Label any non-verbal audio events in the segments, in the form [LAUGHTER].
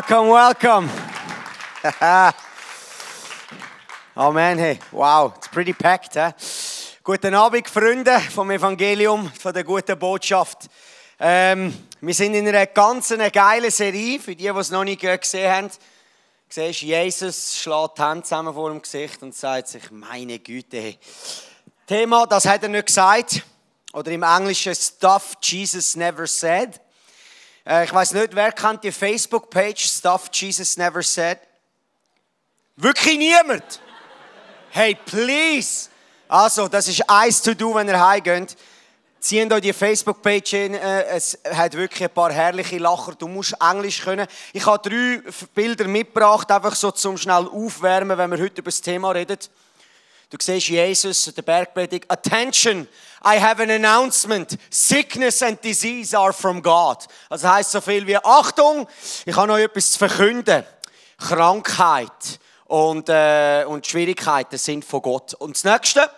Welcome, welcome. [LAUGHS] Amen. Hey, wow, it's pretty packed. Eh? Guten Abend, Freunde vom Evangelium, von der guten Botschaft. Ähm, wir sind in einer ganz eine geile Serie. Für die, die es noch nicht gesehen haben, siehst Jesus schlägt die Hände zusammen vor dem Gesicht und sagt sich: Meine Güte. Hey. Thema, das hat er nicht gesagt. Oder im Englischen Stuff Jesus never said. Äh, ich weiß nicht, wer kennt die Facebook-Page Stuff Jesus Never Said? Wirklich niemand? Hey, please! Also, das ist eins to do, wenn ihr heimgeht. Ziehen euch die Facebook-Page hin. Äh, es hat wirklich ein paar herrliche Lacher. Du musst Englisch können. Ich habe drei Bilder mitgebracht, einfach so zum schnell aufwärmen, wenn wir heute über das Thema reden. Du siehst Jesus, der Bergpredigt. Attention, I have an announcement. Sickness and disease are from God. Also heißt so viel wie Achtung, ich habe euch etwas zu verkünden. Krankheit und, äh, und Schwierigkeiten sind von Gott. Und das nächste.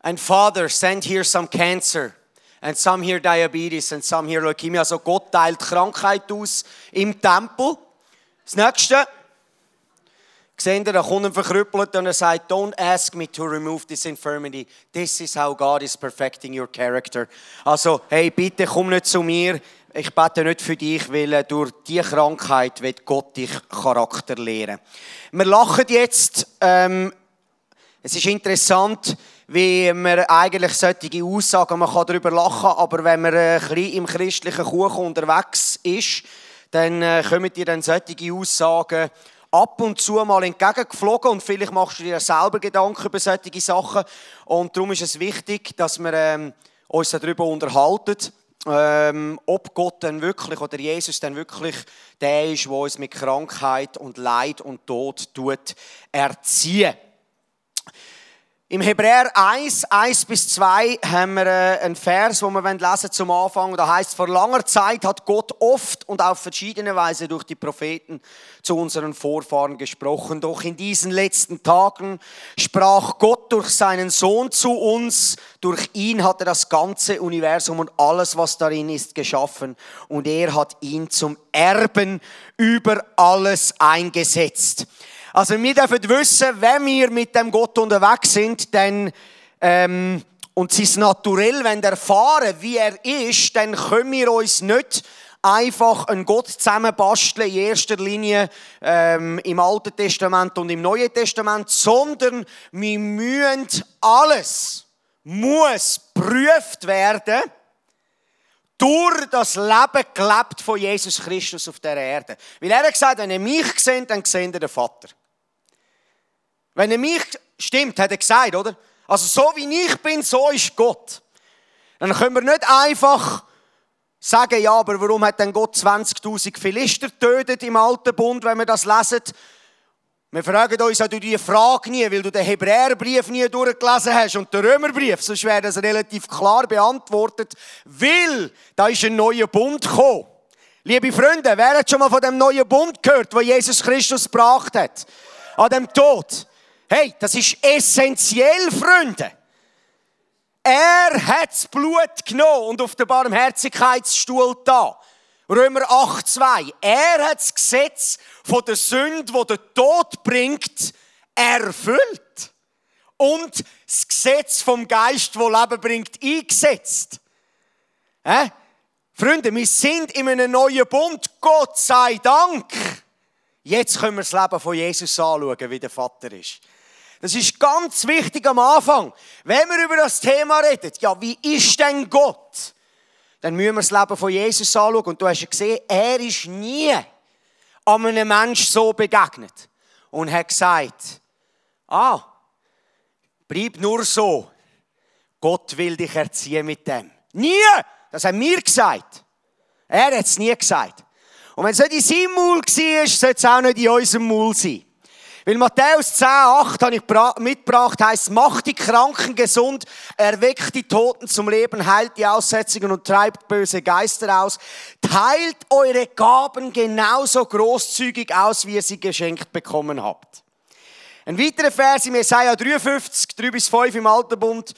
And Father, send here some cancer. And some here diabetes and some here leukemia. Also Gott teilt Krankheit aus im Tempel. Das nächste. Seht ihr, da kommt ein Verkrüppelter und er sagt, don't ask me to remove this infirmity. This is how God is perfecting your character. Also, hey, bitte komm nicht zu mir. Ich bete nicht für dich, weil durch diese Krankheit wird Gott dich Charakter lehren. Wir lachen jetzt. Ähm, es ist interessant, wie man eigentlich solche Aussagen, man kann darüber lachen, aber wenn man ein bisschen im christlichen Kuchen unterwegs ist, dann äh, kommen dir dann solche Aussagen ab und zu mal entgegengeflogen und vielleicht machst du dir selber Gedanken über solche Sachen. Und darum ist es wichtig, dass wir ähm, uns darüber unterhalten, ähm, ob Gott dann wirklich oder Jesus dann wirklich der ist, der uns mit Krankheit und Leid und Tod tut erziehen. Im Hebräer 1, 1 bis 2 haben wir äh, einen Vers, wo wir lesen zum Anfang. Da heißt, vor langer Zeit hat Gott oft und auf verschiedene Weise durch die Propheten zu unseren Vorfahren gesprochen. Doch in diesen letzten Tagen sprach Gott durch seinen Sohn zu uns. Durch ihn hat er das ganze Universum und alles, was darin ist, geschaffen. Und er hat ihn zum Erben über alles eingesetzt. Also wir dürfen wissen, wenn wir mit dem Gott unterwegs sind, dann ähm, und es naturell wenn erfahren, wie er ist, dann können wir uns nicht einfach einen Gott zusammenbasteln, in erster Linie ähm, im Alten Testament und im Neuen Testament, sondern wir müssen alles, muss prüft werden, durch das Leben gelebt von Jesus Christus auf der Erde. Weil er hat gesagt, wenn ihr mich seht, dann seht ihr den Vater. Wenn er mich stimmt, hat er gesagt, oder? Also so wie ich bin, so ist Gott. Dann können wir nicht einfach sagen, ja, aber warum hat denn Gott 20.000 Philister getötet im Alten Bund, wenn wir das lesen? Wir fragen uns auch diese Frage nie, weil du den Hebräerbrief nie durchgelesen hast und den Römerbrief, sonst wäre das relativ klar beantwortet, weil da ist ein neuer Bund gekommen. Liebe Freunde, wer hat schon mal von dem neuen Bund gehört, wo Jesus Christus gebracht hat? An dem Tod. Hey, das ist essentiell, Freunde. Er hat das Blut genommen und auf den Barmherzigkeitsstuhl da. Römer 8,2. Er hat das Gesetz von der Sünde, wo der Tod bringt, erfüllt. Und das Gesetz vom Geist, wo Leben bringt, eingesetzt. Äh? Freunde, wir sind in einem neuen Bund. Gott sei Dank. Jetzt können wir das Leben von Jesus anschauen, wie der Vater ist. Das ist ganz wichtig am Anfang. Wenn wir über das Thema reden, ja, wie ist denn Gott? Dann müssen wir das Leben von Jesus anschauen. Und du hast ja gesehen, er ist nie einem Menschen so begegnet und hat gesagt, ah, bleib nur so. Gott will dich erziehen mit dem. Nie! Das haben wir gesagt. Er hat es nie gesagt. Und wenn es nicht in seinem Maul war, sollte es auch nicht in unserem Maul sein. Weil Matthäus 10, 8 habe ich mitgebracht, heißt, macht die Kranken gesund, erweckt die Toten zum Leben, heilt die Aussätzigen und treibt böse Geister aus. Teilt eure Gaben genauso großzügig aus, wie ihr sie geschenkt bekommen habt. Ein weiterer Vers im Jesaja 53, 3 bis 5 im Alten Bund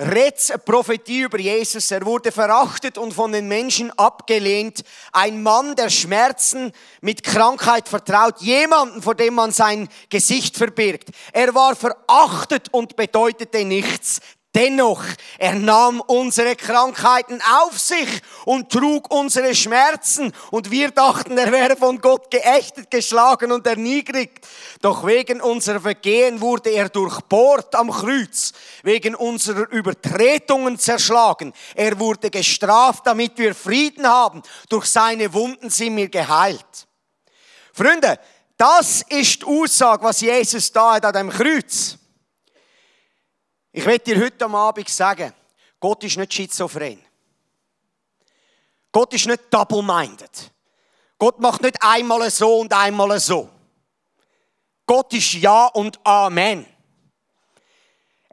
eine Prophetie über Jesus. Er wurde verachtet und von den Menschen abgelehnt. Ein Mann, der Schmerzen mit Krankheit vertraut. Jemanden, vor dem man sein Gesicht verbirgt. Er war verachtet und bedeutete nichts. Dennoch, er nahm unsere Krankheiten auf sich und trug unsere Schmerzen und wir dachten, er wäre von Gott geächtet, geschlagen und erniedrigt. Doch wegen unserer Vergehen wurde er durchbohrt am Kreuz, wegen unserer Übertretungen zerschlagen. Er wurde gestraft, damit wir Frieden haben. Durch seine Wunden sind wir geheilt. Freunde, das ist die Aussage, was Jesus da hat an dem Kreuz. Ich werde dir heute am Abend sagen, Gott ist nicht schizophren. Gott ist nicht double-minded. Gott macht nicht einmal so und einmal so. Gott ist Ja und Amen.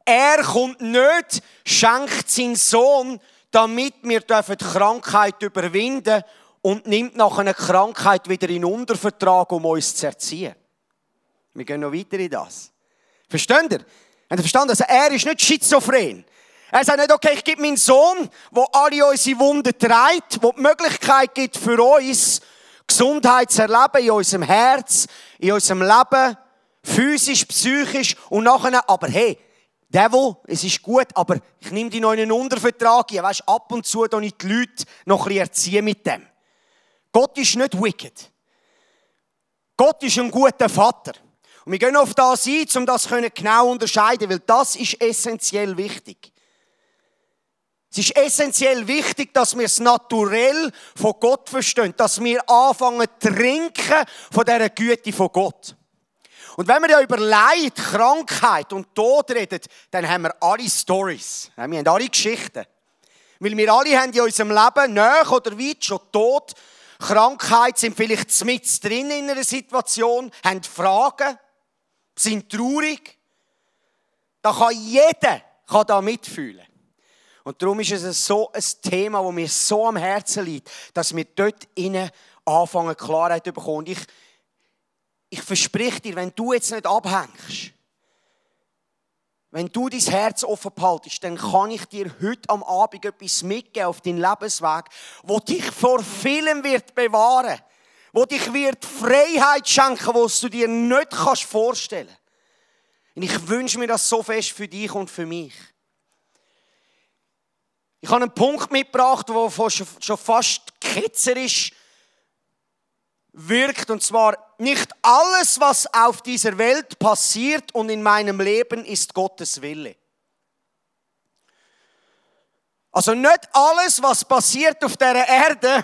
Er kommt nicht, schenkt seinen Sohn, damit wir die Krankheit überwinden und nimmt nach einer Krankheit wieder in Untervertrag, um uns zu erziehen. Wir gehen noch weiter in das. Versteht ihr? Habt ihr verstanden? Also er ist nicht schizophren. Er sagt nicht, okay, ich gebe meinen Sohn, wo alle unsere Wunden trägt, wo die Möglichkeit gibt für uns, Gesundheit zu erleben in unserem Herz, in unserem Leben, physisch, psychisch und nachher, aber hey, Devil, es ist gut, aber ich nehme die noch in einen Untervertrag. Ja, weißt, ab und zu ich die Leute noch ein bisschen erziehen mit dem. Gott ist nicht wicked. Gott ist ein guter Vater. Und wir gehen auf das ein, um das genau unterscheiden, weil das ist essentiell wichtig. Es ist essentiell wichtig, dass wir es naturell von Gott verstehen, dass wir anfangen zu trinken von dieser Güte von Gott. Und wenn wir ja über Leid, Krankheit und Tod reden, dann haben wir alle Stories. Wir haben alle Geschichten. Weil wir alle haben in unserem Leben, näher oder weit, schon Tod, Krankheit, sind vielleicht mit drin in einer Situation, haben Fragen sind traurig. Da kann jeder kann da mitfühlen. Und darum ist es so ein Thema, das mir so am Herzen liegt, dass wir dort innen anfangen, Klarheit zu bekommen. Und ich, ich verspreche dir, wenn du jetzt nicht abhängst, wenn du dein Herz offen behaltest, dann kann ich dir heute am Abend etwas mitgeben auf deinen Lebensweg, wo dich vor vielem wird bewahren wo dich wird Freiheit schenken, was du dir nicht kannst vorstellen. Und ich wünsche mir das so fest für dich und für mich. Ich habe einen Punkt mitgebracht, der schon fast ketzerisch wirkt. Und zwar, nicht alles, was auf dieser Welt passiert und in meinem Leben, ist Gottes Wille. Also nicht alles, was passiert auf der Erde,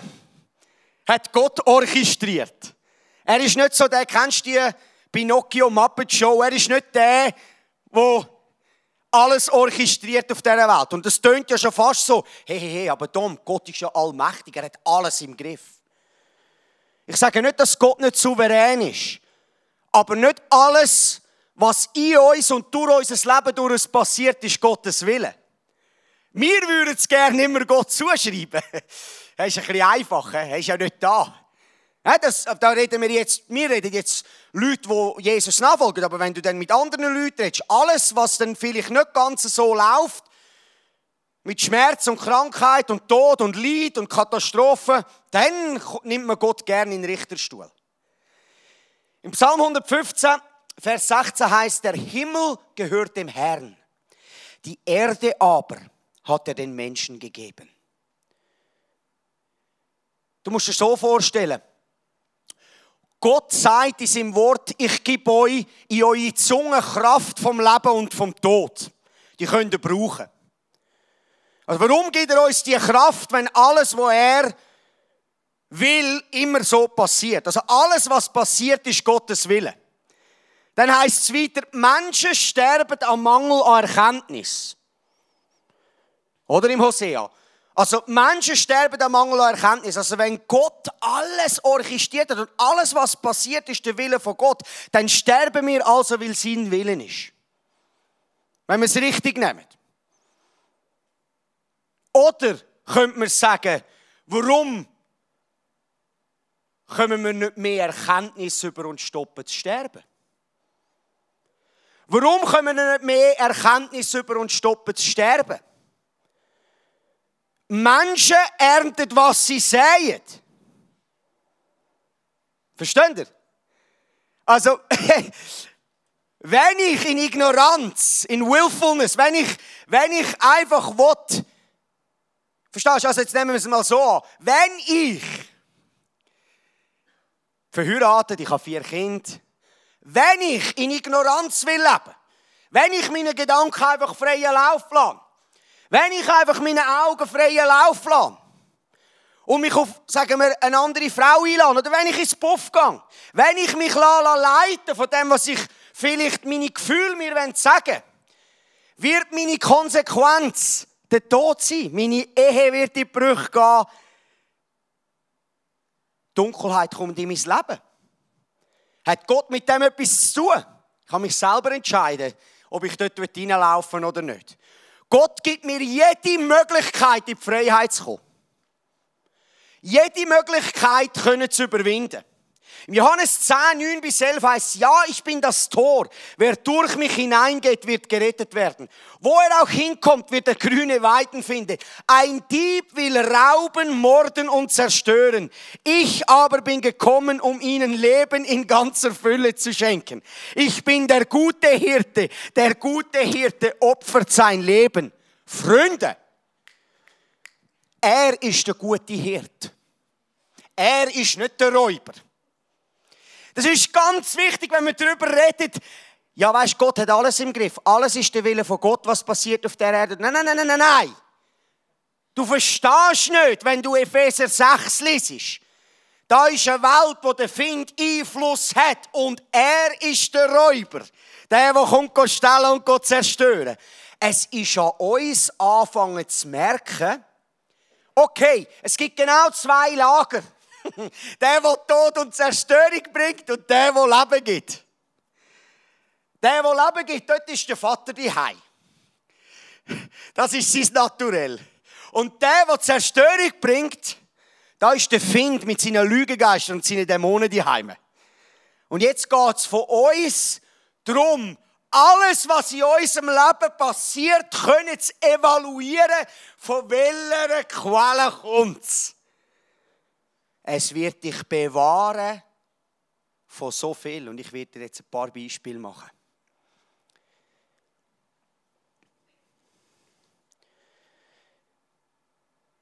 hat Gott orchestriert. Er ist nicht so der, kennst du die Pinocchio Muppet Show? Er ist nicht der, wo alles orchestriert auf dieser Welt. Und das tönt ja schon fast so, hey, hey, hey, aber Tom, Gott ist ja allmächtig, er hat alles im Griff. Ich sage nicht, dass Gott nicht souverän ist, aber nicht alles, was in uns und durch unser Leben durch uns passiert, ist Gottes Wille. Wir würden es gerne immer Gott zuschreiben. [LAUGHS] Das ist ein bisschen einfacher, er ist ja nicht da. Das, da reden wir jetzt, wir reden jetzt Leute, die Jesus nachfolgen, aber wenn du dann mit anderen Leuten redest, alles, was dann vielleicht nicht ganz so läuft, mit Schmerz und Krankheit und Tod und Leid und Katastrophen, dann nimmt man Gott gerne in den Richterstuhl. Im Psalm 115, Vers 16 heißt, der Himmel gehört dem Herrn, die Erde aber hat er den Menschen gegeben. Du musst dir so vorstellen. Gott sagt in seinem Wort, ich gebe euch in eure Zunge Kraft vom Leben und vom Tod. Die könnt ihr brauchen. Also warum gibt er uns die Kraft, wenn alles, was er will, immer so passiert? Also alles, was passiert, ist Gottes Wille. Dann heißt es weiter, Menschen sterben am Mangel an Erkenntnis. Oder im Hosea. Also Menschen sterben am Mangel an Erkenntnis. Also wenn Gott alles orchestriert hat und alles, was passiert, ist der Wille von Gott, dann sterben wir also, weil sein Willen ist. Wenn wir es richtig nehmen. Oder könnte man sagen, warum kommen wir nicht mehr Erkenntnis über und stoppen zu sterben? Warum kommen wir nicht mehr Erkenntnis über und stoppen zu sterben? Menschen ernten, was sie säen. Versteht ihr? Also, [LAUGHS] wenn ich in Ignoranz, in Willfulness, wenn ich, wenn ich einfach will, verstehst du, also jetzt nehmen wir es mal so an, wenn ich verheiratet, ich habe vier Kinder, wenn ich in Ignoranz will leben, wenn ich meine Gedanken einfach freien Lauf lasse, wenn ich einfach meine Augen freien Lauf lasse und mich auf, sagen wir, eine andere Frau einlade, oder wenn ich ins Puff gehe, wenn ich mich leiten von dem, was ich vielleicht meine Gefühle mir sagen wird meine Konsequenz der Tod sein. Meine Ehe wird in Brüche gehen. Dunkelheit kommt in mein Leben. Hat Gott mit dem etwas zu tun? Ich kann mich selber entscheiden, ob ich dort reinlaufen oder nicht. Gott gibt mir jede Möglichkeit, in die Freiheit zu kommen. Jede Möglichkeit können zu überwinden. Im Johannes 10, 9 bis 11 heißt, ja, ich bin das Tor. Wer durch mich hineingeht, wird gerettet werden. Wo er auch hinkommt, wird er grüne Weiden finden. Ein Dieb will rauben, morden und zerstören. Ich aber bin gekommen, um ihnen Leben in ganzer Fülle zu schenken. Ich bin der gute Hirte. Der gute Hirte opfert sein Leben. Freunde, er ist der gute Hirt. Er ist nicht der Räuber. Das ist ganz wichtig, wenn man darüber redet. Ja, weißt Gott hat alles im Griff. Alles ist der Wille von Gott, was passiert auf der Erde. Nein, nein, nein, nein, nein. Du verstehst nicht, wenn du Epheser 6 liest. Da ist eine Welt, wo der Find Einfluss hat und er ist der Räuber. Der, der kommt stellen und zerstören. Es ist an uns anfangen zu merken, okay, es gibt genau zwei Lager. [LAUGHS] Der, der Tod und Zerstörung bringt und der, der Leben gibt. Der, der Leben gibt, dort ist der Vater die Das ist sein Naturell. Und der, der Zerstörung bringt, da ist der Find mit seinen Lügengeistern und seinen Dämonen die Und jetzt geht es von uns darum, alles, was in unserem Leben passiert, können zu evaluieren, von welcher Quelle kommt es. Es wird dich bewahren von so viel. Und ich werde dir jetzt ein paar Beispiele machen.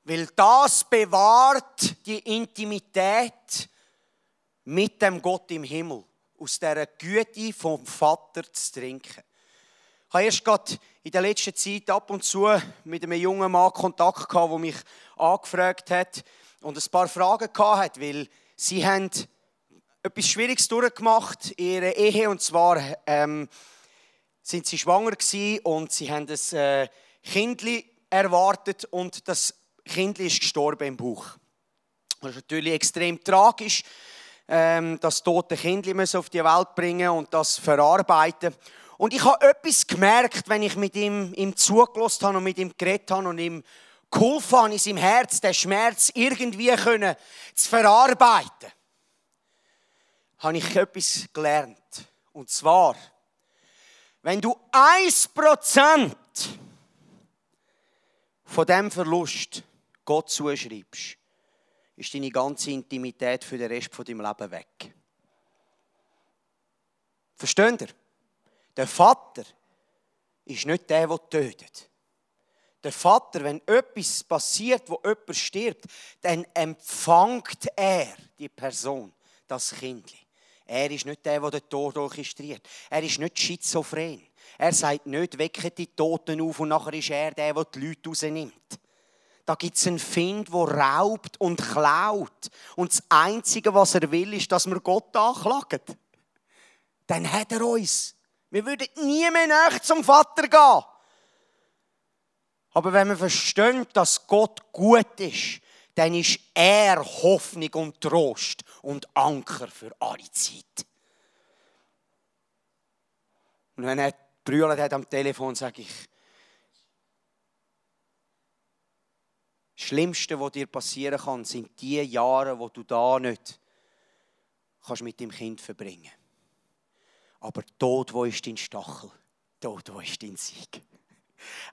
Weil das bewahrt die Intimität mit dem Gott im Himmel, aus der Güte vom Vater zu trinken. Ich habe erst gerade in der letzten Zeit ab und zu mit einem jungen Mann Kontakt gehabt, der mich angefragt hat, und ein paar Fragen hatte, weil sie haben etwas Schwieriges durchgemacht in ihrer Ehe und zwar ähm, sind sie schwanger und sie haben ein äh, Kindli erwartet und das Kindli ist gestorben im Bauch. Das ist natürlich extrem tragisch, ähm, das tote Kindli auf die Welt bringen und das verarbeiten. Und ich habe etwas gemerkt, wenn ich mit ihm, ihm zugelassen habe und mit ihm geredet habe und ihm geholfen habe, in seinem Herz den Schmerz irgendwie können, zu verarbeiten, habe ich etwas gelernt. Und zwar, wenn du 1% von dem Verlust Gott zuschreibst, ist deine ganze Intimität für den Rest von deinem Leben weg. Versteht ihr? Der Vater ist nicht der, der tötet der Vater, wenn etwas passiert, wo jemand stirbt, dann empfängt er die Person, das Kind. Er ist nicht der, der den Tod orchestriert. Er ist nicht schizophren. Er sagt nicht, wecke die Toten auf und nachher ist er der, der die Leute rausnimmt. Da gibt es einen Find, der raubt und klaut. Und das Einzige, was er will, ist, dass wir Gott anklagen. Dann hat er uns. Wir würden nie mehr nach zum Vater gehen. Aber wenn wir verstehen, dass Gott gut ist, dann ist er Hoffnung und Trost und Anker für alle Zeit. Und wenn er brüllt hat am Telefon, sage ich, das Schlimmste, was dir passieren kann, sind die Jahre, wo du da nicht kannst mit dem Kind verbringen. Aber Tod, wo ist dein Stachel? Tod, wo ist dein Sieg?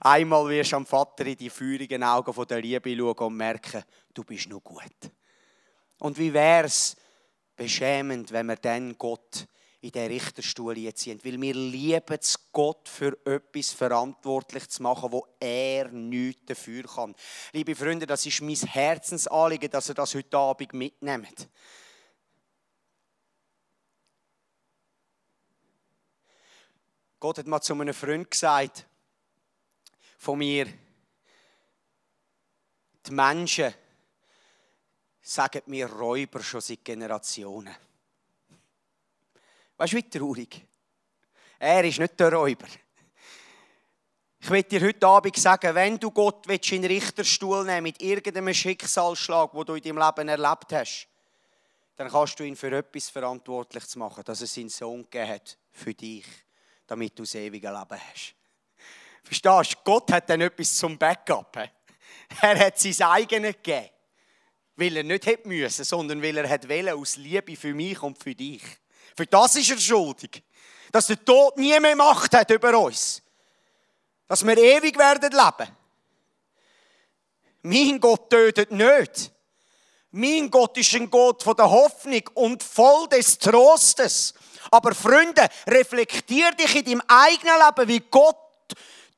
Einmal wirst du am Vater in die feurigen Augen von der Liebe schauen und merken, du bist nur gut. Und wie wäre es beschämend, wenn wir dann Gott in den Richterstuhl ziehen? Weil wir lieben es, Gott für etwas verantwortlich zu machen, wo er nichts dafür kann. Liebe Freunde, das ist mein Herzensanliegen, dass ihr das heute Abend mitnehmt. Gott hat mal zu einem Freund gesagt, von mir, die Menschen sagen mir Räuber schon seit Generationen. Weißt du, wie traurig? Er ist nicht der Räuber. Ich will dir heute Abend sagen, wenn du Gott in den Richterstuhl nehmen mit irgendeinem Schicksalsschlag, wo du in deinem Leben erlebt hast, dann kannst du ihn für etwas verantwortlich machen, dass er seinen Sohn gegeben hat für dich damit du das ewige Leben hast. Verstehst du? Gott hat dann etwas zum Backup. [LAUGHS] Er hat sein eigenes gegeben. Weil er nicht hätte müssen, sondern weil er hat wollen, aus Liebe für mich und für dich. Für das ist er schuldig. Dass der Tod nie mehr Macht hat über uns. Dass wir ewig werden leben. Mein Gott tötet nicht. Mein Gott ist ein Gott von der Hoffnung und voll des Trostes. Aber Freunde, reflektier dich in deinem eigenen Leben, wie Gott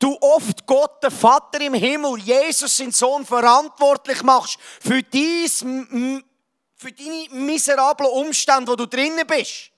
du oft Gott, der Vater im Himmel, Jesus, sein Sohn, verantwortlich machst für, dies, für deine miserablen Umstände, wo du drinnen bist.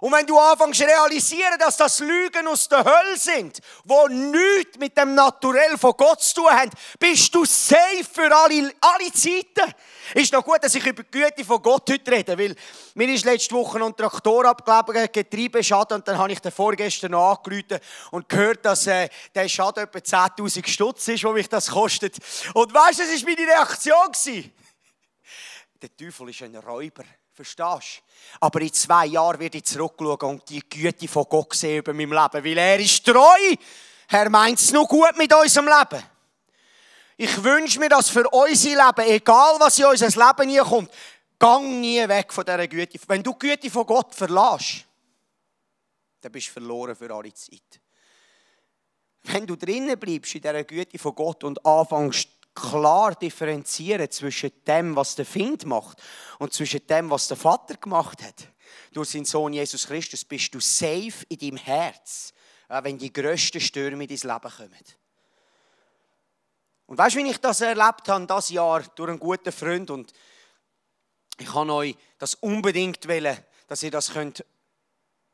Und wenn du anfängst zu realisieren, dass das Lügen aus der Hölle sind, wo nichts mit dem Naturell von Gott zu tun haben, bist du safe für alle, alle Zeiten. Ist noch gut, dass ich über die Güte von Gott heute rede, weil mir ist letzte Woche ein Traktor abgegeben, Getriebeschaden, und dann habe ich den vorgestern angerufen und gehört, dass äh, der Schaden etwa 10'000 Stutz ist, wo mich das kostet. Und weißt du, das war meine Reaktion. Der Teufel ist ein Räuber. Verstehst du? Aber in zwei Jahren werde ich zurückschauen und die Güte von Gott sehen über mein Leben. Weil er ist treu. Er meint es nur gut mit unserem Leben. Ich wünsche mir, dass für unser Leben, egal was in unser Leben hier kommt, gang nie weg von dieser Güte. Wenn du die Güte von Gott verlässt, dann bist du verloren für alle Zeit. Wenn du drinnen bleibst in dieser Güte von Gott und anfängst, klar differenzieren zwischen dem, was der Find macht und zwischen dem, was der Vater gemacht hat. Durch seinen Sohn Jesus Christus bist du safe in deinem Herz, wenn die grössten Stürme in dein Leben kommen. Und weißt du, wie ich das erlebt habe, das Jahr, durch einen guten Freund und ich kann euch das unbedingt wollen, dass ihr das könnt,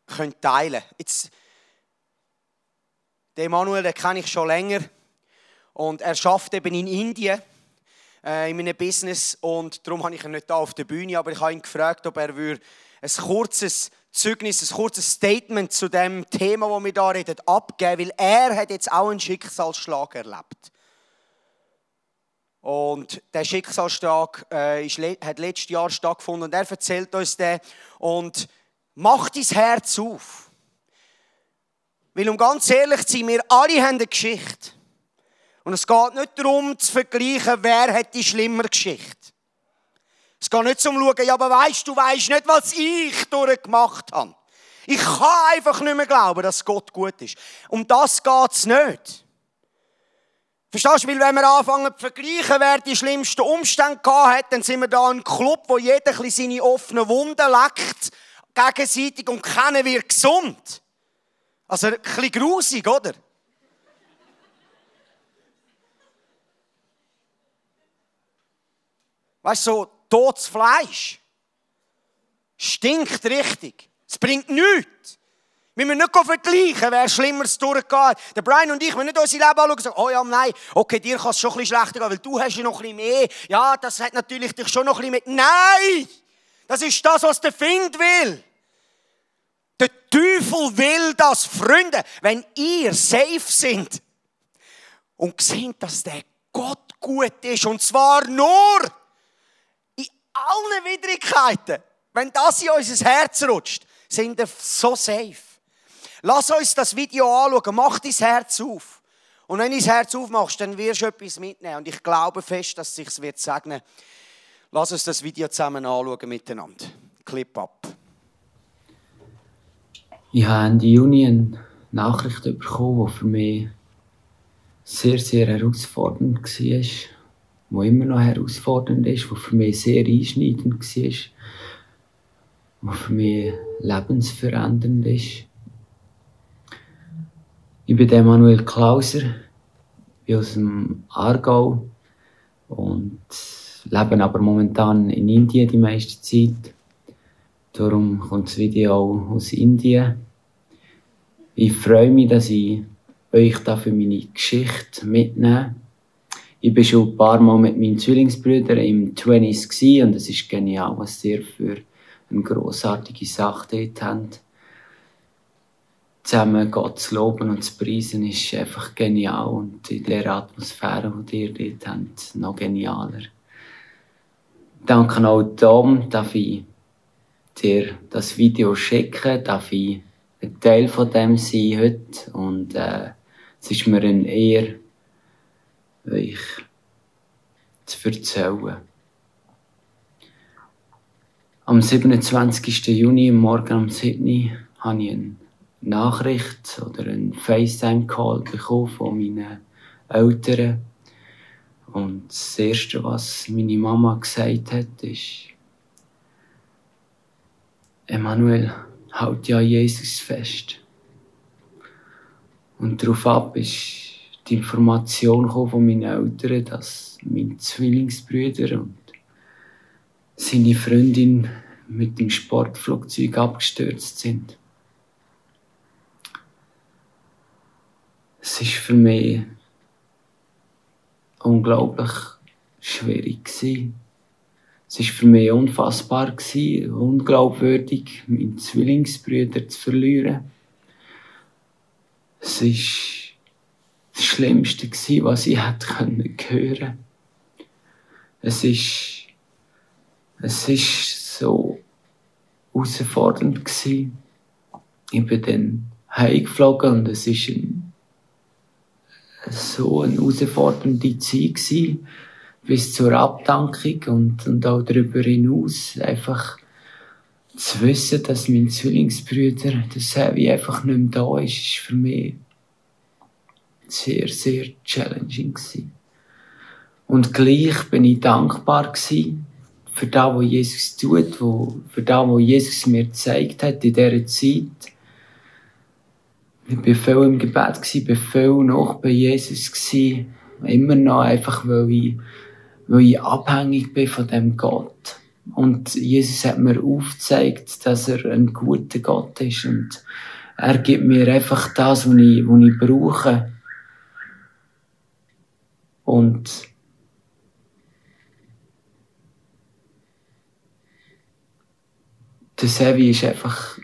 könnt teilen. Jetzt, den Manuel, den kenne ich schon länger. Und er schafft eben in Indien äh, in meinem Business und darum habe ich ihn nicht da auf der Bühne, aber ich habe ihn gefragt, ob er ein kurzes Zeugnis, ein kurzes Statement zu dem Thema, wo wir da reden, abgeben, weil er hat jetzt auch einen Schicksalsschlag erlebt. Und der Schicksalsschlag äh, ist, hat letztes Jahr stattgefunden und er erzählt uns den und macht dein Herz auf. Weil um ganz ehrlich zu sein, wir alle haben eine Geschichte. Und es geht nicht darum zu vergleichen, wer hat die schlimmere Geschichte. Es geht nicht zum Schauen, ja, aber weißt du, weißt nicht, was ich durchgemacht habe. Ich kann einfach nicht mehr glauben, dass Gott gut ist. Um das geht es nicht. Verstehst du? Weil wenn wir anfangen zu vergleichen, wer die schlimmsten Umstände gehabt hat, dann sind wir da ein Club, wo jeder seine offenen Wunden leckt, gegenseitig und keiner wird gesund. Also ein bisschen grusig, oder? Weißt du, so totes Fleisch stinkt richtig. Es bringt nichts. Wir müssen nicht vergleichen, wer Schlimmeres durchgeht. Der Brian und ich müssen nicht unser Leben anschauen und sagen, oh ja, nein, okay, dir kann es schon ein bisschen schlechter gehen, weil du hast ja noch ein bisschen mehr. Ja, das hat natürlich dich schon noch ein bisschen mehr. Nein! Das ist das, was der Find will. Der Teufel will das, Freunde, wenn ihr safe sind und sehen, dass der Gott gut ist. Und zwar nur allen Widrigkeiten. Wenn das in unser Herz rutscht, sind wir so safe. Lass uns das Video anschauen. Mach dein Herz auf. Und wenn du dein Herz aufmachst, dann wirst du etwas mitnehmen. Und ich glaube fest, dass es sich segnen wird. Lass uns das Video zusammen anschauen miteinander. Clip ab. Ich habe Ende Juni eine Nachricht bekommen, die für mich sehr, sehr herausfordernd war. Die immer noch herausfordernd ist, die für mich sehr einschneidend war. Die für mich lebensverändernd ist. Ich bin Emanuel Klauser, bin aus dem Aargau und lebe aber momentan in Indien die meiste Zeit. Darum kommt das Video auch aus Indien. Ich freue mich, dass ich euch da für meine Geschichte mitnehme. Ich bin schon ein paar Mal mit meinen Zwillingsbrüdern im 20s und es ist genial, was ihr für eine grossartige Sache dort habt. Zusammen Gott zu loben und zu preisen ist einfach genial und in der Atmosphäre, die ihr dort habt, noch genialer. Danke auch Tom, darf ich dir das Video schicken, darf ich ein Teil von dem sein heute und äh, es ist mir eine Ehre, euch zu erzählen. Am 27. Juni, morgen um 7 Uhr, habe ich eine Nachricht oder einen FaceTime-Call bekommen von meinen Eltern. Und das Erste, was meine Mama gesagt hat, ist, Emanuel, halt ja Jesus fest. Und darauf ab ist die Information von meinen Eltern, dass meine Zwillingsbrüder und seine Freundin mit dem Sportflugzeug abgestürzt sind. Es ist für mich unglaublich schwierig. Es war für mich unfassbar unglaubwürdig, meinen Zwillingsbrüder zu verlieren. Es war das Schlimmste gewesen, was ich hätte hören können. Es ist, es ist so herausfordernd gewesen. Ich bin dann heimgeflogen und es ist ein, so eine herausfordernde Zeit gewesen bis zur Abdankung und, und auch darüber hinaus einfach zu wissen, dass mein Zwillingsbrüder, der Sevi, einfach nicht mehr da ist, ist für mich sehr, sehr challenging gewesen. Und gleich bin ich dankbar gewesen für das, was Jesus tut, für das, was Jesus mir gezeigt hat in dieser Zeit. Ich war viel im Gebet, war viel noch bei Jesus, immer noch einfach, weil ich weil ich abhängig bin von dem Gott. Und Jesus hat mir aufgezeigt, dass er ein guter Gott ist und er gibt mir einfach das, was ich, was ich brauche. Und der Sevi ist einfach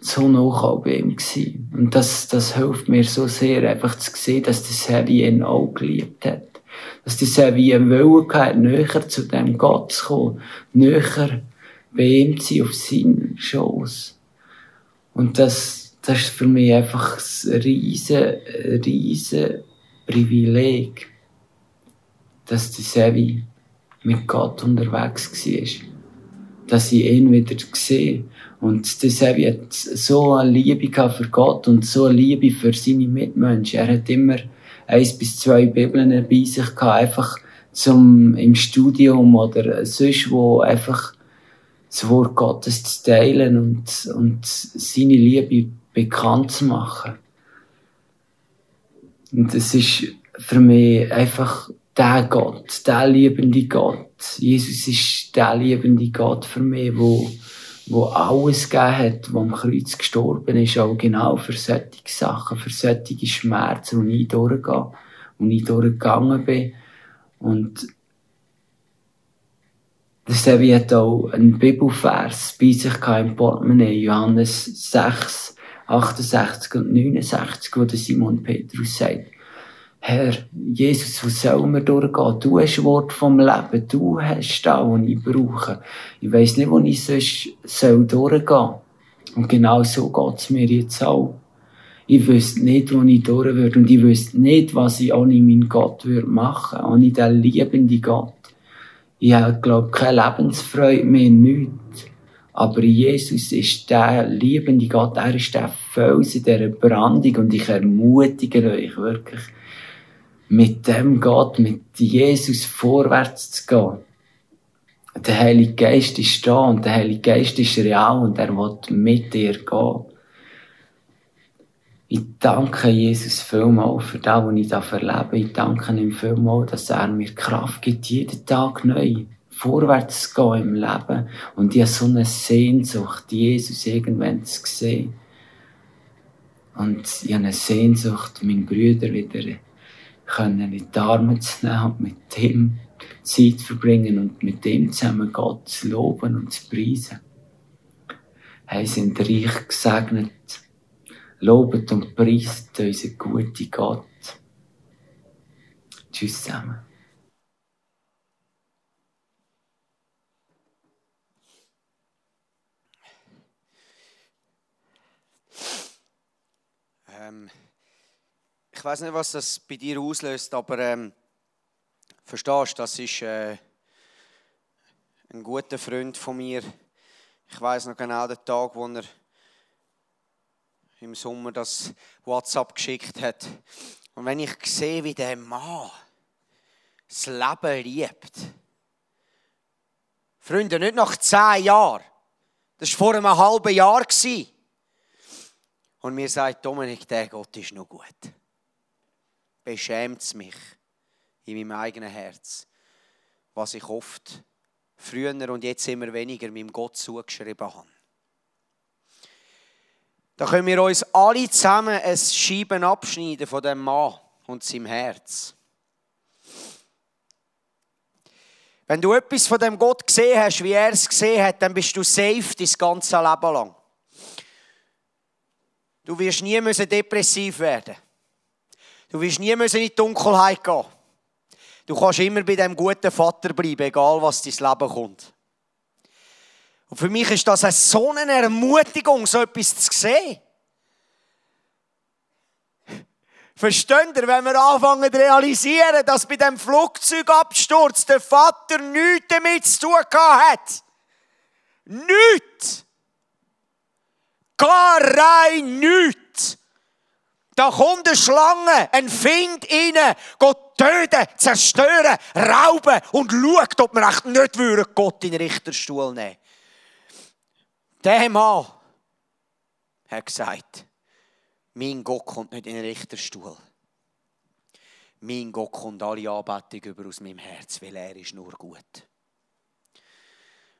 so nah bei ihm gewesen. Und das, das hilft mir so sehr, einfach zu sehen, dass der Sevi ihn auch geliebt hat dass die wie ein Willen hatte, näher zu dem Gott zu kommen, näher bei ihm zu sein, auf seinen Schoß. Und das, das ist für mich einfach ein riesen, riesen Privileg, dass die Sevi mit Gott unterwegs war. Dass ich ihn wieder sehe. Und der Sevi hat so eine Liebe für Gott und so eine Liebe für seine Mitmenschen. Er hat immer eins bis zwei Bibeln bei sich gehabt, einfach zum, im Studium oder sonst wo einfach das Wort Gottes zu teilen und, und seine Liebe bekannt zu machen. Und es ist für mich einfach der Gott, der liebende Gott. Jesus ist der liebende Gott für mich, wo wo alles gegeben hat, wo am Kreuz gestorben ist, auch genau für solche Sachen, für solche Schmerzen, die ich durchgehe, und ich durchgegangen bin. Und der Sevi hat auch einen Bibelvers bei sich im Portemonnaie, Johannes 6, 68 und 69, wo der Simon Petrus sagt, Herr, Jesus, wo sollen wir durchgehen? Du hast Wort vom Leben. Du hast da, was ich brauche. Ich weiss nicht, wo ich sonst soll durchgehen soll. Und genau so geht's mir jetzt auch. Ich wüsste nicht, wo ich durch würde. Und ich wüsste nicht, was ich ohne meinen Gott würde machen. Ohne den liebenden Gott. Ich habe, glaube keine Lebensfreude mehr, nichts. Aber Jesus ist der liebende Gott. Er ist der Fels in dieser Brandung. Und ich ermutige euch wirklich, mit dem Gott, mit Jesus vorwärts zu gehen. Der Heilige Geist ist da und der Heilige Geist ist real und er will mit dir gehen. Ich danke Jesus vielmal für das, was ich da erlebe. Ich danke ihm vielmal, dass er mir Kraft gibt, jeden Tag neu vorwärts zu gehen im Leben. Und ich habe so eine Sehnsucht, Jesus irgendwann zu sehen. Und ich habe eine Sehnsucht, meinen Brüder wieder können in die Arme zu nehmen und mit ihm Zeit verbringen und mit ihm zusammen Gott zu loben und zu preisen. Hey, sind reich gesegnet. Lobet und preist unseren guten Gott. Tschüss zusammen. Ähm ich weiß nicht, was das bei dir auslöst, aber ähm, verstehst du, das ist äh, ein guter Freund von mir. Ich weiß noch genau den Tag, wo er im Sommer das WhatsApp geschickt hat. Und wenn ich sehe, wie der Mann das Leben liebt, Freunde, nicht nach zehn Jahren, das war vor einem halben Jahr. Und mir sagt Dominik, der Gott ist noch gut beschämt es mich in meinem eigenen Herz, was ich oft früher und jetzt immer weniger meinem Gott zugeschrieben habe. Da können wir uns alle zusammen ein Scheiben abschneiden von dem Mann und seinem Herz. Wenn du etwas von dem Gott gesehen hast, wie er es gesehen hat, dann bist du safe dein ganze Leben lang. Du wirst nie depressiv werden. Du wirst nie in die Dunkelheit gehen. Du kannst immer bei dem guten Vater bleiben, egal was dein Leben kommt. Und für mich ist das eine so eine Ermutigung, so etwas zu sehen. Versteht ihr, wenn wir anfangen zu realisieren, dass bei dem Flugzeugabsturz der Vater nichts damit zu tun hat? Nichts! Gar rein nichts! Da kommt eine Schlange, ein Find rein, Gott töten, zerstören, rauben und schaut, ob wir echt nicht würden Gott in den Richterstuhl nehmen Der Mann hat gesagt, mein Gott kommt nicht in den Richterstuhl. Mein Gott kommt alle Anbetung über aus meinem Herz, weil er ist nur gut.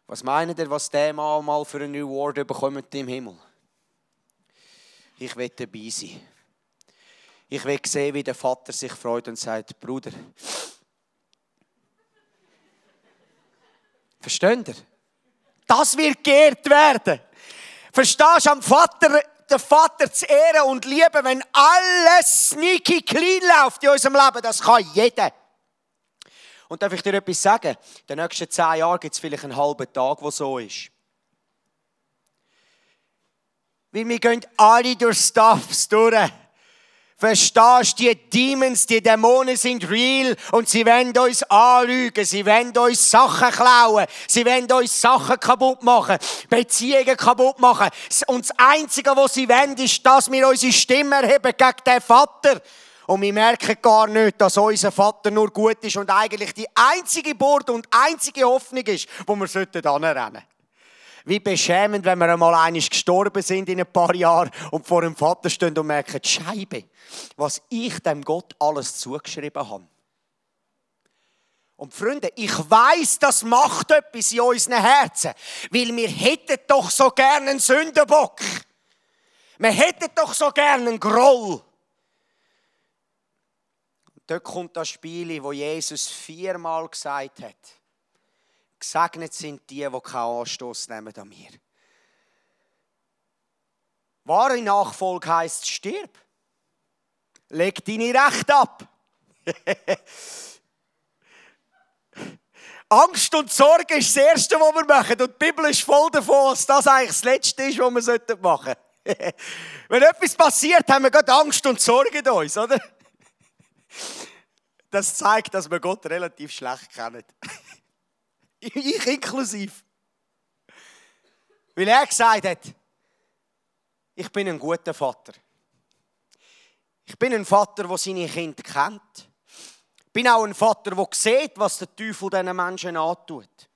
Was meint ihr, was der Mann mal für einen Award bekommt im Himmel? Ich will dabei sein. Ich will sehen, wie der Vater sich freut und sagt, Bruder, versteht ihr? Das wird geehrt werden. Verstehst du, am Vater, den Vater zu ehren und lieben, wenn alles sneaky clean läuft in unserem Leben, das kann jeder. Und darf ich dir etwas sagen? In den nächsten zehn Jahren gibt es vielleicht einen halben Tag, wo so ist. Weil wir gehen alle durch Stuffs durch. Verstehst du, die Demons, die Dämonen sind real und sie wollen uns anlügen, sie wollen uns Sachen klauen, sie wollen uns Sachen kaputt machen, Beziehungen kaputt machen. Und das Einzige, was sie wollen, ist, dass wir unsere Stimme erheben gegen den Vater. Und wir merken gar nicht, dass unser Vater nur gut ist und eigentlich die einzige Bord und einzige Hoffnung ist, wo wir anrennen sollten. Wie beschämend, wenn wir einmal einig gestorben sind in ein paar Jahren und vor dem Vater stehen und merken, Scheibe, was ich dem Gott alles zugeschrieben habe. Und Freunde, ich weiß, das macht etwas in unseren Herzen, weil wir hätten doch so gerne einen Sündenbock. Wir hätten doch so gerne einen Groll. Und dort kommt das Spiel, wo Jesus viermal gesagt hat, Gesegnet sind die, die keinen Anstoß nehmen an mir. Wahre Nachfolge heisst, stirb. Leg deine Rechte ab. [LAUGHS] Angst und Sorge ist das Erste, was wir machen. Und die Bibel ist voll davon, dass das eigentlich das Letzte ist, was wir machen sollten. [LAUGHS] Wenn etwas passiert, haben wir gerade Angst und Sorge in uns, oder? [LAUGHS] Das zeigt, dass wir Gott relativ schlecht kennen. Ich [LAUGHS] inklusiv. Weil er gesagt hat, ich bin ein guter Vater. Ich bin ein Vater, der seine Kinder kennt. Ich bin auch ein Vater, der sieht, was der Teufel diesen Menschen antut.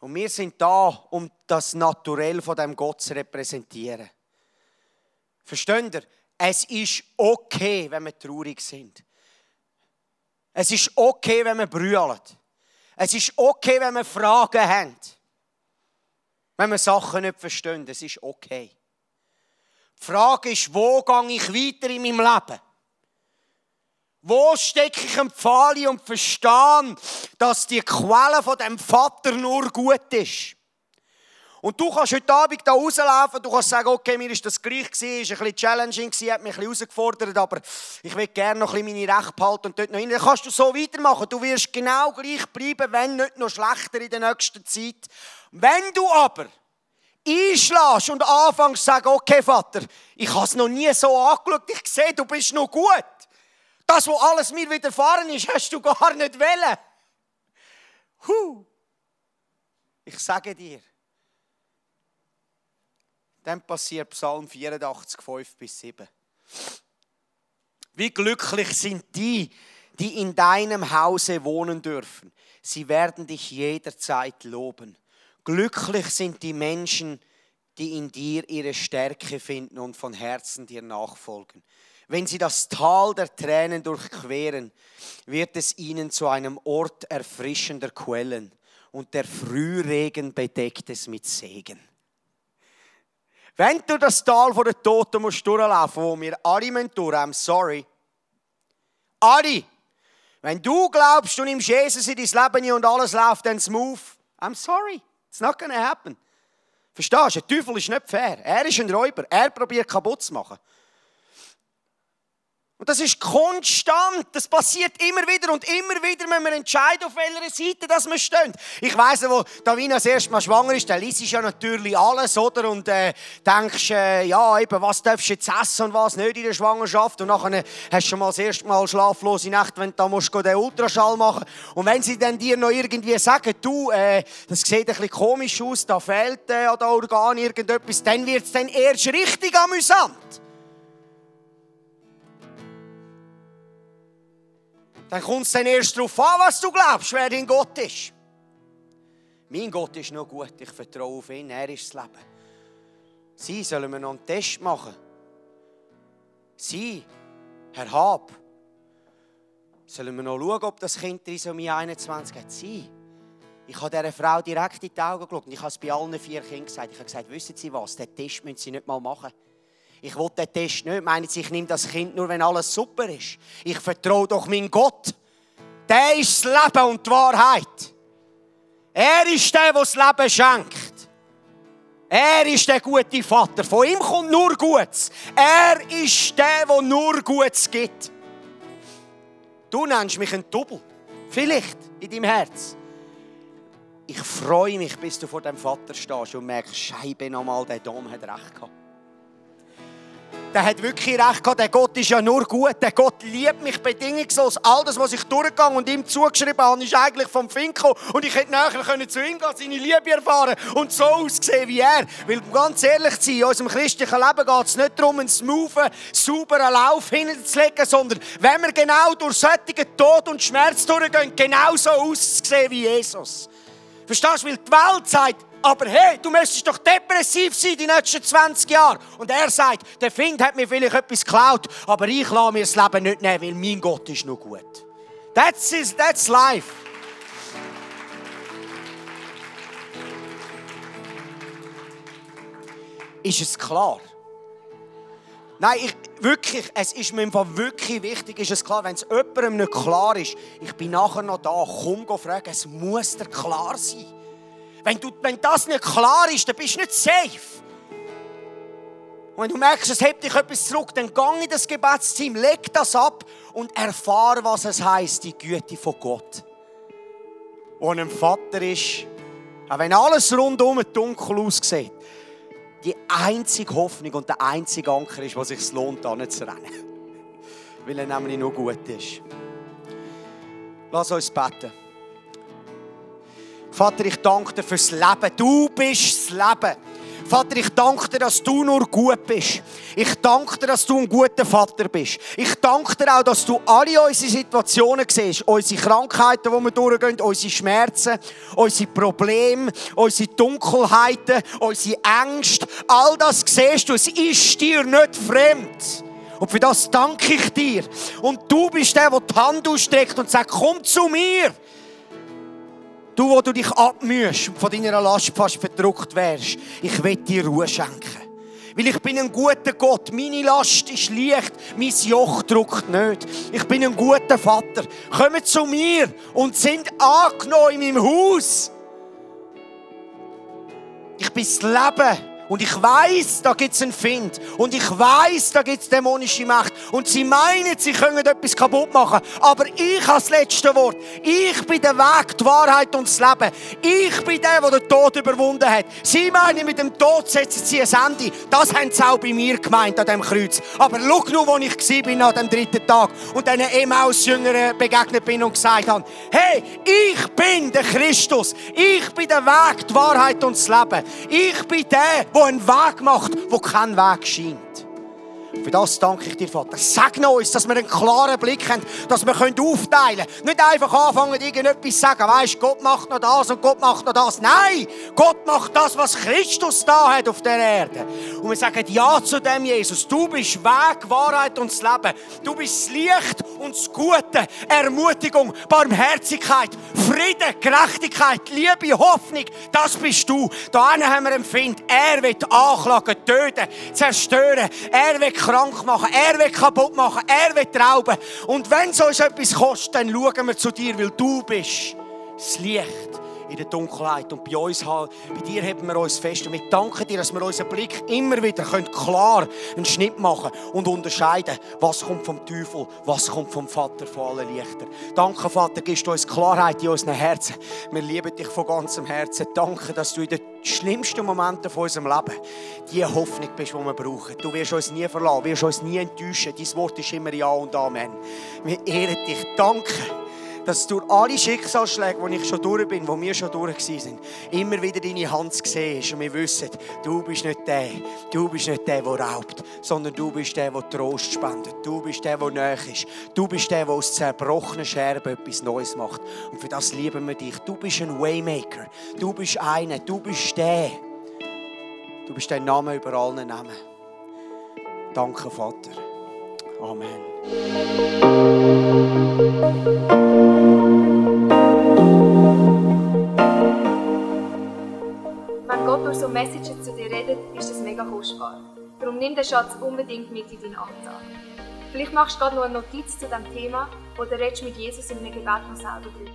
Und wir sind da, um das Naturell von dem Gott zu repräsentieren. Versteht ihr? Es ist okay, wenn wir traurig sind. Es ist okay, wenn wir brüllen. Es ist okay, wenn wir Fragen haben. Wenn wir Sachen nicht verstehen, es ist okay. Die Frage ist, wo gehe ich weiter in meinem Leben? Wo stecke ich ein Pfahl und verstehe, dass die Quelle von dem Vater nur gut ist? Und du kannst heute Abend hier rauslaufen, du kannst sagen, okay, mir ist das gleich gewesen, ist ein bisschen challenging gewesen, hat mich ein bisschen herausgefordert, aber ich will gerne noch ein bisschen meine Rechte behalten und dort noch hin. Dann kannst du so weitermachen. Du wirst genau gleich bleiben, wenn nicht noch schlechter in der nächsten Zeit. Wenn du aber einschlägst und anfängst zu sagen, okay Vater, ich habe es noch nie so angeschaut, ich sehe, du bist noch gut. Das, was alles mir widerfahren ist, hast du gar nicht wollen. Huh. Ich sage dir, dann passiert Psalm 84, 5 bis 7. Wie glücklich sind die, die in deinem Hause wohnen dürfen. Sie werden dich jederzeit loben. Glücklich sind die Menschen, die in dir ihre Stärke finden und von Herzen dir nachfolgen. Wenn sie das Tal der Tränen durchqueren, wird es ihnen zu einem Ort erfrischender Quellen und der Frühregen bedeckt es mit Segen. Wenn du das Tal den Toten musst durchlaufen, wo wir alle durch, I'm sorry. Alle. Wenn du glaubst, du nimmst Jesus in dein Leben und alles läuft dann smooth, I'm sorry. It's not gonna happen. Verstehst du? Der Teufel ist nicht fair. Er ist ein Räuber. Er probiert kaputt zu machen. Und das ist konstant. Das passiert immer wieder und immer wieder müssen wir entscheiden, auf welcher Seite das wir stehen. Ich weiss, wo Davina das erste Mal schwanger ist, dann liest ja natürlich alles, oder? Und äh, denkst, äh, ja, eben, was darfst du jetzt essen und was nicht in der Schwangerschaft. Und nachher hast du schon mal das erste Mal schlaflose Nacht, wenn du da musst, den Ultraschall machen Und wenn sie dann dir noch irgendwie sagen, du, äh, das sieht ein bisschen komisch aus, da fehlt äh, an der Organ irgendetwas, dann wird es dann erst richtig amüsant. Dann kommt es dann erst darauf an, was du glaubst, wer dein Gott ist. Mein Gott ist noch gut, ich vertraue auf ihn, er ist das Leben. Sie sollen wir noch einen Test machen. Sie, Herr Hab, sollen wir noch schauen, ob das Kind Trisomie 21 hat. Sie. Ich habe dieser Frau direkt in die Augen geschaut und ich habe es bei allen vier Kindern gesagt. Ich habe gesagt, wissen Sie was, den Test müssen Sie nicht mal machen ich will den Test nicht. Meinen Sie, ich nehme das Kind nur, wenn alles super ist. Ich vertraue doch meinen Gott. Der ist das Leben und die Wahrheit. Er ist der, der das Leben schenkt. Er ist der gute Vater. Von ihm kommt nur Gutes. Er ist der, der nur Gutes gibt. Du nennst mich ein Double. Vielleicht in deinem Herz. Ich freue mich, bis du vor dem Vater stehst und merkst, Scheibe nochmal, der Dom hat recht gehabt der hat wirklich recht gehabt. Der Gott ist ja nur gut. Der Gott liebt mich bedingungslos. All das, was ich durchgegangen und ihm zugeschrieben habe, ist eigentlich vom Finko. Und ich hätte nachher können zu ihm gehen, seine Liebe erfahren und so aussehen wie er. Weil, ganz ehrlich zu sein, in unserem christlichen Leben geht es nicht darum, einen smoothen, sauberen Lauf hinzulegen, sondern wenn wir genau durch solchen Tod und Schmerz durchgehen, genauso auszusehen wie Jesus. Verstehst du? Weil die Welt sagt, aber hey, du müsstest doch depressiv sein die nächsten 20 Jahre. Und er sagt, der Find hat mir vielleicht etwas geklaut, aber ich lasse mir das Leben nicht nehmen, weil mein Gott ist noch gut. That's, is, that's life. Ist es klar? Nein, ich, wirklich, es ist mir wirklich wichtig, ist es klar, wenn es jemandem nicht klar ist, ich bin nachher noch da, komm fragen, es muss dir klar sein. Wenn, du, wenn das nicht klar ist, dann bist du nicht safe. Und wenn du merkst, es hebt dich etwas zurück, dann gang in das Gebetsteam, leg das ab und erfahre, was es heißt, die Güte von Gott. Wo ein Vater ist, auch wenn alles rundum dunkel aussieht, die einzige Hoffnung und der einzige Anker ist, was sich lohnt, anzurennen. [LAUGHS] Weil er nämlich nur gut ist. Lass uns beten. Vater, ich danke dir fürs Leben. Du bist das Leben. Vater, ich danke dir, dass du nur gut bist. Ich danke dir, dass du ein guter Vater bist. Ich danke dir auch, dass du alle unsere Situationen siehst. Unsere Krankheiten, die wir durchgehen, unsere Schmerzen, unsere Probleme, unsere Dunkelheiten, unsere Ängste. All das siehst du. Es ist dir nicht fremd. Und für das danke ich dir. Und du bist der, der die Hand ausstreckt und sagt, komm zu mir. Du, wo du dich abmühst und von deiner Last fast verdruckt wärst, ich will dir Ruhe schenken. Weil ich bin ein guter Gott. Meine Last ist leicht, mein Joch druckt nicht. Ich bin ein guter Vater. Kommt zu mir und sind angenommen in meinem Haus. Ich bin das Leben. Und ich weiß, da gibt es einen Find. Und ich weiß, da gibt es dämonische Macht. Und sie meinen, sie können etwas kaputt machen. Aber ich habe das letzte Wort. Ich bin der Weg, die Wahrheit und das Leben. Ich bin der, der den Tod überwunden hat. Sie meinen, mit dem Tod setzen sie ein Ende. Das haben sie auch bei mir gemeint, an dem Kreuz. Aber schau nur, wo ich war an dem dritten Tag und diesen Emmaus-Jüngern begegnet bin und gesagt habe, hey, ich bin der Christus. Ich bin der Weg, die Wahrheit und das Leben. Ich bin der, der einen Weg macht, wo kein Weg scheint. Für das danke ich dir, Vater. Segne uns, dass wir einen klaren Blick haben, dass wir aufteilen können. Nicht einfach anfangen, irgendetwas zu sagen, weisst, Gott macht noch das und Gott macht noch das. Nein, Gott macht das, was Christus da hat auf der Erde. Und wir sagen Ja zu dem, Jesus. Du bist Weg, Wahrheit und das Leben. Du bist das Licht und das Gute. Ermutigung, Barmherzigkeit, Frieden, Gerechtigkeit, Liebe, Hoffnung. Das bist du. Da haben wir empfindt. Er wird anklagen, töten, zerstören. Er wird krank machen, er will kaputt machen, er will rauben. Und wenn es uns etwas kostet, dann schauen wir zu dir, weil du bist das Licht in der Dunkelheit. Und bei uns, bei dir haben wir uns fest. Und wir danken dir, dass wir unseren Blick immer wieder klar einen Schnitt machen und unterscheiden, was kommt vom Teufel, was kommt vom Vater von allen Lichtern. Danke, Vater, gibst du uns Klarheit in unseren Herzen. Wir lieben dich von ganzem Herzen. Danke, dass du in den schlimmsten Momenten von unserem Leben die Hoffnung bist, die wir brauchen. Du wirst uns nie verlassen, wirst uns nie enttäuschen. Dein Wort ist immer Ja und Amen. Wir ehren dich. Danke dass durch alle Schicksalsschläge, die ich schon durch bin, die wir schon durch sind, immer wieder deine Hand gesehen ist und wir wissen, du bist nicht der, du bist nicht der, der raubt, sondern du bist der, der Trost spendet. Du bist der, der näher ist. Du bist der, der aus zerbrochenen Scherben etwas Neues macht. Und für das lieben wir dich. Du bist ein Waymaker. Du bist einer. Du bist der. Du bist der Name über allen Namen. Danke, Vater. Amen. Wenn Gott durch so Messages zu dir redet, ist das mega kostbar. Darum nimm den Schatz unbedingt mit in deinen Alltag. Vielleicht machst du gerade noch eine Notiz zu diesem Thema oder redest mit Jesus in einem Gebet noch selber drüber.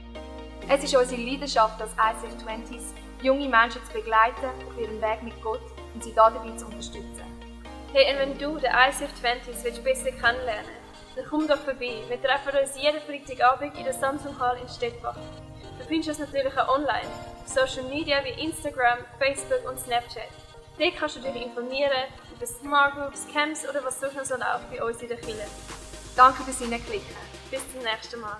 Es ist unsere Leidenschaft als ICF 20s, junge Menschen zu begleiten auf ihrem Weg mit Gott und sie dabei zu unterstützen. Hey, und wenn du den ICF 20s besser kennenlernen dann komm doch vorbei. Wir treffen uns jeden Freitagabend in der Samsung Hall in Stettbach. Du findest uns natürlich auch online, auf Social Media wie Instagram, Facebook und Snapchat. Dort kannst du dich informieren über Smart Groups, Camps oder was sonst noch so läuft bei uns in der Kirche. Danke fürs Hineinklicken. Bis zum nächsten Mal.